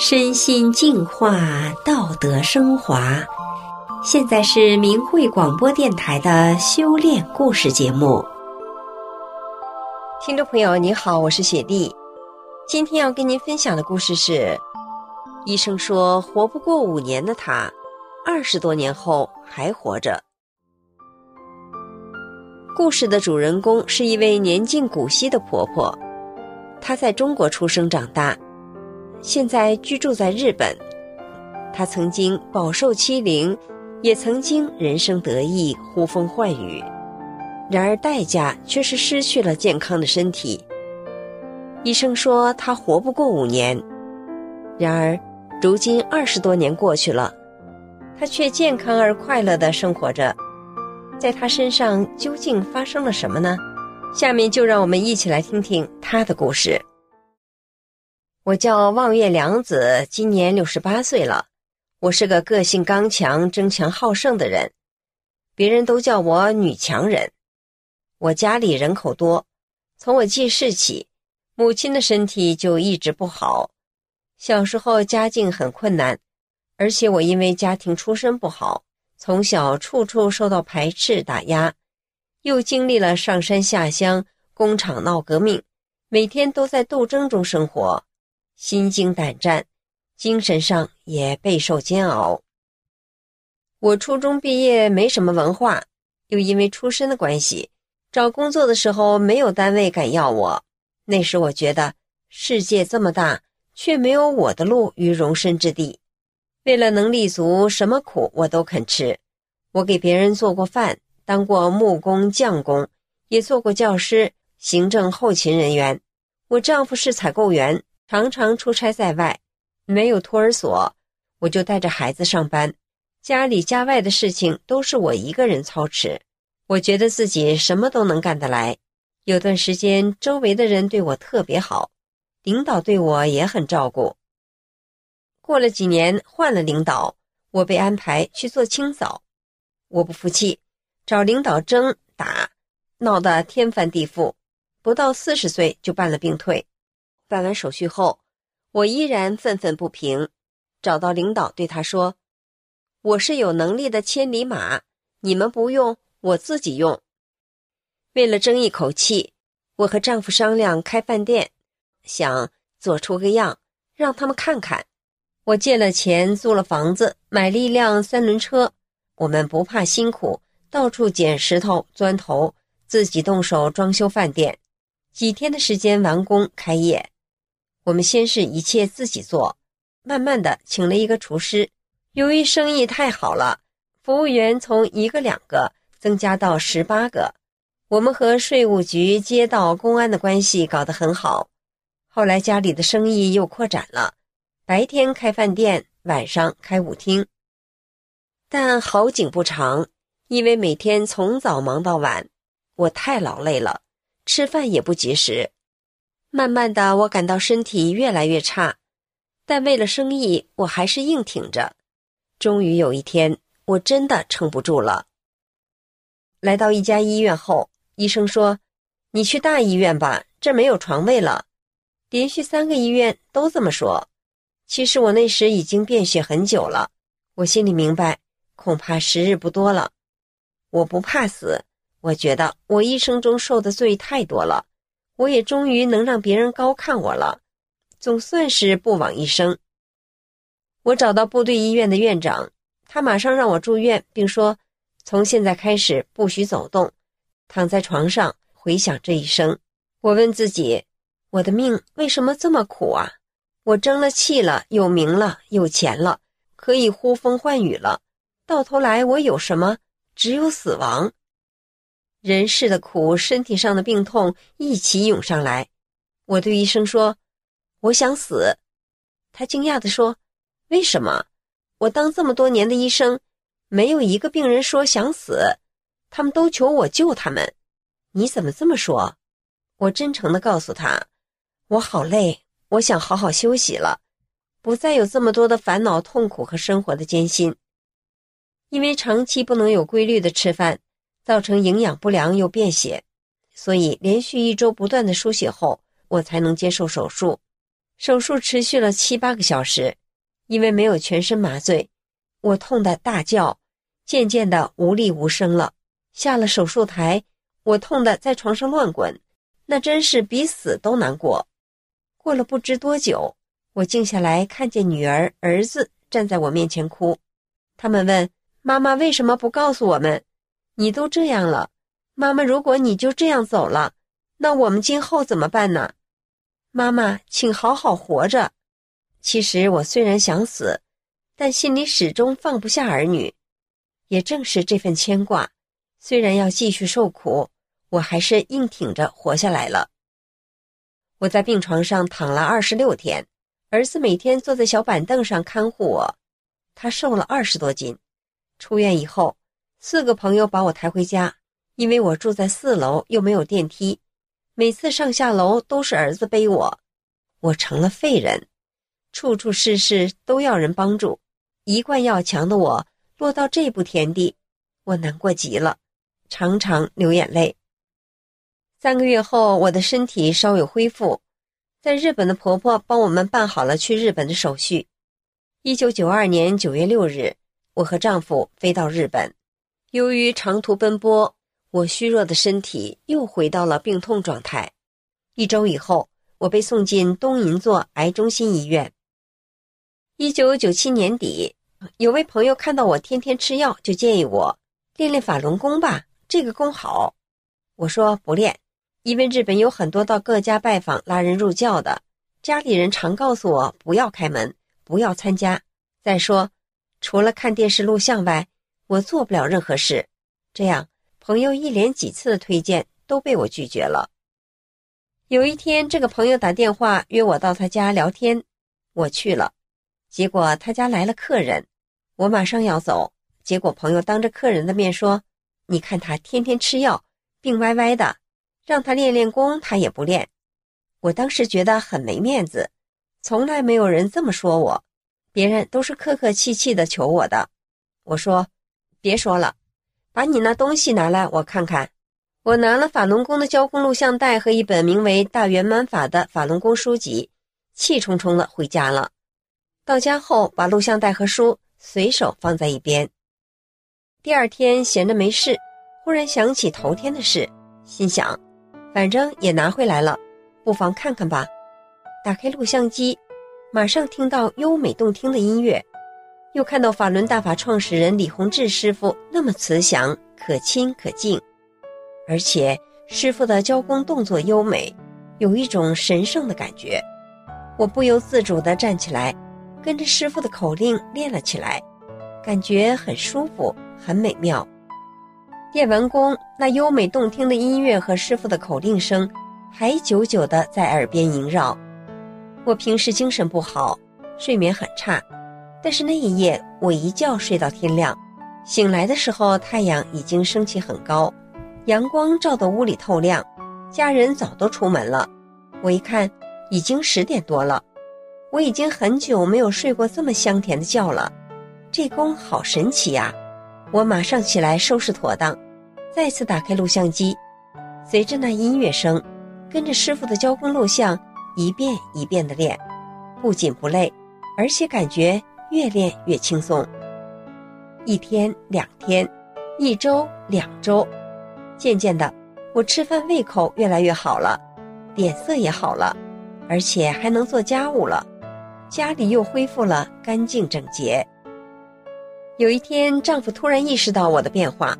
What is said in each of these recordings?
身心净化，道德升华。现在是明慧广播电台的修炼故事节目。听众朋友，你好，我是雪莉。今天要跟您分享的故事是：医生说活不过五年的她，二十多年后还活着。故事的主人公是一位年近古稀的婆婆，她在中国出生长大。现在居住在日本，他曾经饱受欺凌，也曾经人生得意、呼风唤雨，然而代价却是失去了健康的身体。医生说他活不过五年，然而如今二十多年过去了，他却健康而快乐的生活着。在他身上究竟发生了什么呢？下面就让我们一起来听听他的故事。我叫望月良子，今年六十八岁了。我是个个性刚强、争强好胜的人，别人都叫我女强人。我家里人口多，从我记事起，母亲的身体就一直不好。小时候家境很困难，而且我因为家庭出身不好，从小处处受到排斥打压，又经历了上山下乡、工厂闹革命，每天都在斗争中生活。心惊胆战，精神上也备受煎熬。我初中毕业，没什么文化，又因为出身的关系，找工作的时候没有单位敢要我。那时我觉得世界这么大，却没有我的路与容身之地。为了能立足，什么苦我都肯吃。我给别人做过饭，当过木工、匠工，也做过教师、行政、后勤人员。我丈夫是采购员。常常出差在外，没有托儿所，我就带着孩子上班，家里家外的事情都是我一个人操持。我觉得自己什么都能干得来。有段时间，周围的人对我特别好，领导对我也很照顾。过了几年，换了领导，我被安排去做清扫，我不服气，找领导争打，闹得天翻地覆，不到四十岁就办了病退。办完手续后，我依然愤愤不平，找到领导对他说：“我是有能力的千里马，你们不用，我自己用。”为了争一口气，我和丈夫商量开饭店，想做出个样，让他们看看。我借了钱，租了房子，买了一辆三轮车。我们不怕辛苦，到处捡石头、砖头，自己动手装修饭店。几天的时间完工开业。我们先是一切自己做，慢慢的请了一个厨师。由于生意太好了，服务员从一个两个增加到十八个。我们和税务局、街道、公安的关系搞得很好。后来家里的生意又扩展了，白天开饭店，晚上开舞厅。但好景不长，因为每天从早忙到晚，我太劳累了，吃饭也不及时。慢慢的，我感到身体越来越差，但为了生意，我还是硬挺着。终于有一天，我真的撑不住了。来到一家医院后，医生说：“你去大医院吧，这没有床位了。”连续三个医院都这么说。其实我那时已经便血很久了，我心里明白，恐怕时日不多了。我不怕死，我觉得我一生中受的罪太多了。我也终于能让别人高看我了，总算是不枉一生。我找到部队医院的院长，他马上让我住院，并说从现在开始不许走动，躺在床上回想这一生。我问自己，我的命为什么这么苦啊？我争了气了，有名了，有钱了，可以呼风唤雨了，到头来我有什么？只有死亡。人世的苦，身体上的病痛一起涌上来。我对医生说：“我想死。”他惊讶地说：“为什么？我当这么多年的医生，没有一个病人说想死，他们都求我救他们。你怎么这么说？”我真诚地告诉他：“我好累，我想好好休息了，不再有这么多的烦恼、痛苦和生活的艰辛。因为长期不能有规律的吃饭。”造成营养不良又便血，所以连续一周不断的输血后，我才能接受手术。手术持续了七八个小时，因为没有全身麻醉，我痛得大叫，渐渐的无力无声了。下了手术台，我痛得在床上乱滚，那真是比死都难过。过了不知多久，我静下来，看见女儿、儿子站在我面前哭。他们问妈妈为什么不告诉我们？你都这样了，妈妈，如果你就这样走了，那我们今后怎么办呢？妈妈，请好好活着。其实我虽然想死，但心里始终放不下儿女。也正是这份牵挂，虽然要继续受苦，我还是硬挺着活下来了。我在病床上躺了二十六天，儿子每天坐在小板凳上看护我。他瘦了二十多斤。出院以后，四个朋友把我抬回家，因为我住在四楼又没有电梯，每次上下楼都是儿子背我。我成了废人，处处事事都要人帮助。一贯要强的我落到这步田地，我难过极了，常常流眼泪。三个月后，我的身体稍有恢复，在日本的婆婆帮我们办好了去日本的手续。一九九二年九月六日，我和丈夫飞到日本。由于长途奔波，我虚弱的身体又回到了病痛状态。一周以后，我被送进东银座癌中心医院。一九九七年底，有位朋友看到我天天吃药，就建议我练练法轮功吧，这个功好。我说不练，因为日本有很多到各家拜访拉人入教的，家里人常告诉我不要开门。不要参加。再说，除了看电视录像外，我做不了任何事。这样，朋友一连几次的推荐都被我拒绝了。有一天，这个朋友打电话约我到他家聊天，我去了。结果他家来了客人，我马上要走，结果朋友当着客人的面说：“你看他天天吃药，病歪歪的，让他练练功，他也不练。”我当时觉得很没面子。从来没有人这么说我，别人都是客客气气的求我的。我说：“别说了，把你那东西拿来，我看看。”我拿了法轮功的交功录像带和一本名为《大圆满法》的法轮功书籍，气冲冲的回家了。到家后，把录像带和书随手放在一边。第二天闲着没事，忽然想起头天的事，心想，反正也拿回来了，不妨看看吧。打开录像机，马上听到优美动听的音乐，又看到法轮大法创始人李洪志师傅那么慈祥、可亲可敬，而且师傅的教功动作优美，有一种神圣的感觉。我不由自主地站起来，跟着师傅的口令练了起来，感觉很舒服，很美妙。练完功，那优美动听的音乐和师傅的口令声，还久久地在耳边萦绕。我平时精神不好，睡眠很差，但是那一夜我一觉睡到天亮，醒来的时候太阳已经升起很高，阳光照得屋里透亮，家人早都出门了。我一看，已经十点多了，我已经很久没有睡过这么香甜的觉了，这功好神奇呀！我马上起来收拾妥当，再次打开录像机，随着那音乐声，跟着师傅的教功录像。一遍一遍地练，不仅不累，而且感觉越练越轻松。一天两天，一周两周，渐渐的，我吃饭胃口越来越好了，脸色也好了，而且还能做家务了，家里又恢复了干净整洁。有一天，丈夫突然意识到我的变化，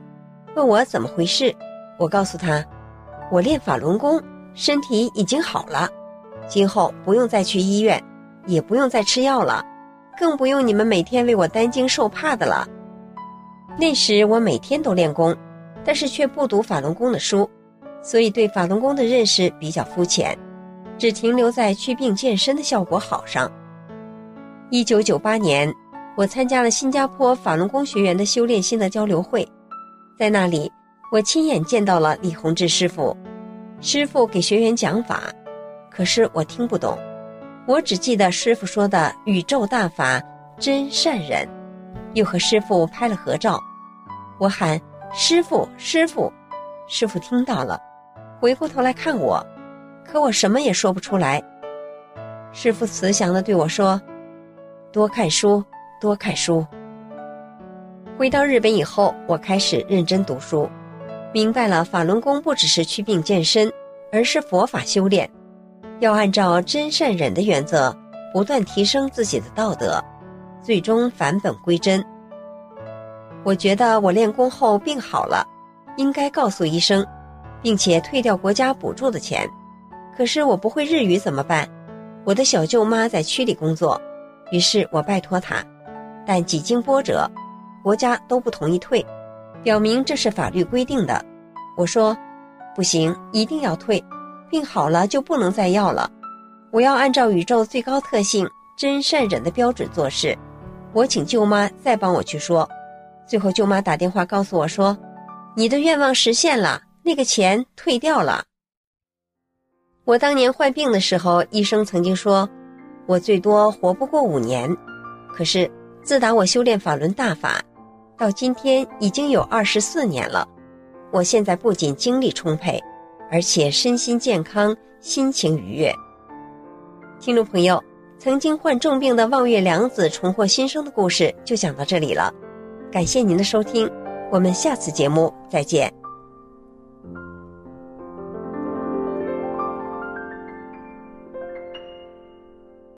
问我怎么回事。我告诉他，我练法轮功，身体已经好了。今后不用再去医院，也不用再吃药了，更不用你们每天为我担惊受怕的了。那时我每天都练功，但是却不读法轮功的书，所以对法轮功的认识比较肤浅，只停留在祛病健身的效果好上。一九九八年，我参加了新加坡法轮功学员的修炼心得交流会，在那里，我亲眼见到了李洪志师傅，师傅给学员讲法。可是我听不懂，我只记得师傅说的“宇宙大法真善人”，又和师傅拍了合照。我喊“师傅，师傅”，师傅听到了，回过头来看我，可我什么也说不出来。师傅慈祥的对我说：“多看书，多看书。”回到日本以后，我开始认真读书，明白了法轮功不只是祛病健身，而是佛法修炼，要按照真善忍的原则，不断提升自己的道德，最终返本归真。我觉得我练功后病好了，应该告诉医生，并且退掉国家补助的钱。可是我不会日语怎么办？我的小舅妈在区里工作，于是我拜托她，但几经波折，国家都不同意退，表明这是法律规定的。我说，不行，一定要退，病好了就不能再要了。我要按照宇宙最高特性真善忍的标准做事。我请舅妈再帮我去说。最后舅妈打电话告诉我说，你的愿望实现了，那个钱退掉了。我当年患病的时候，医生曾经说，我最多活不过五年。可是自打我修炼法轮大法，到今天已经有二十四年了。我现在不仅精力充沛，而且身心健康，心情愉悦。听众朋友，曾经患重病的望月良子重获新生的故事就讲到这里了，感谢您的收听，我们下次节目再见。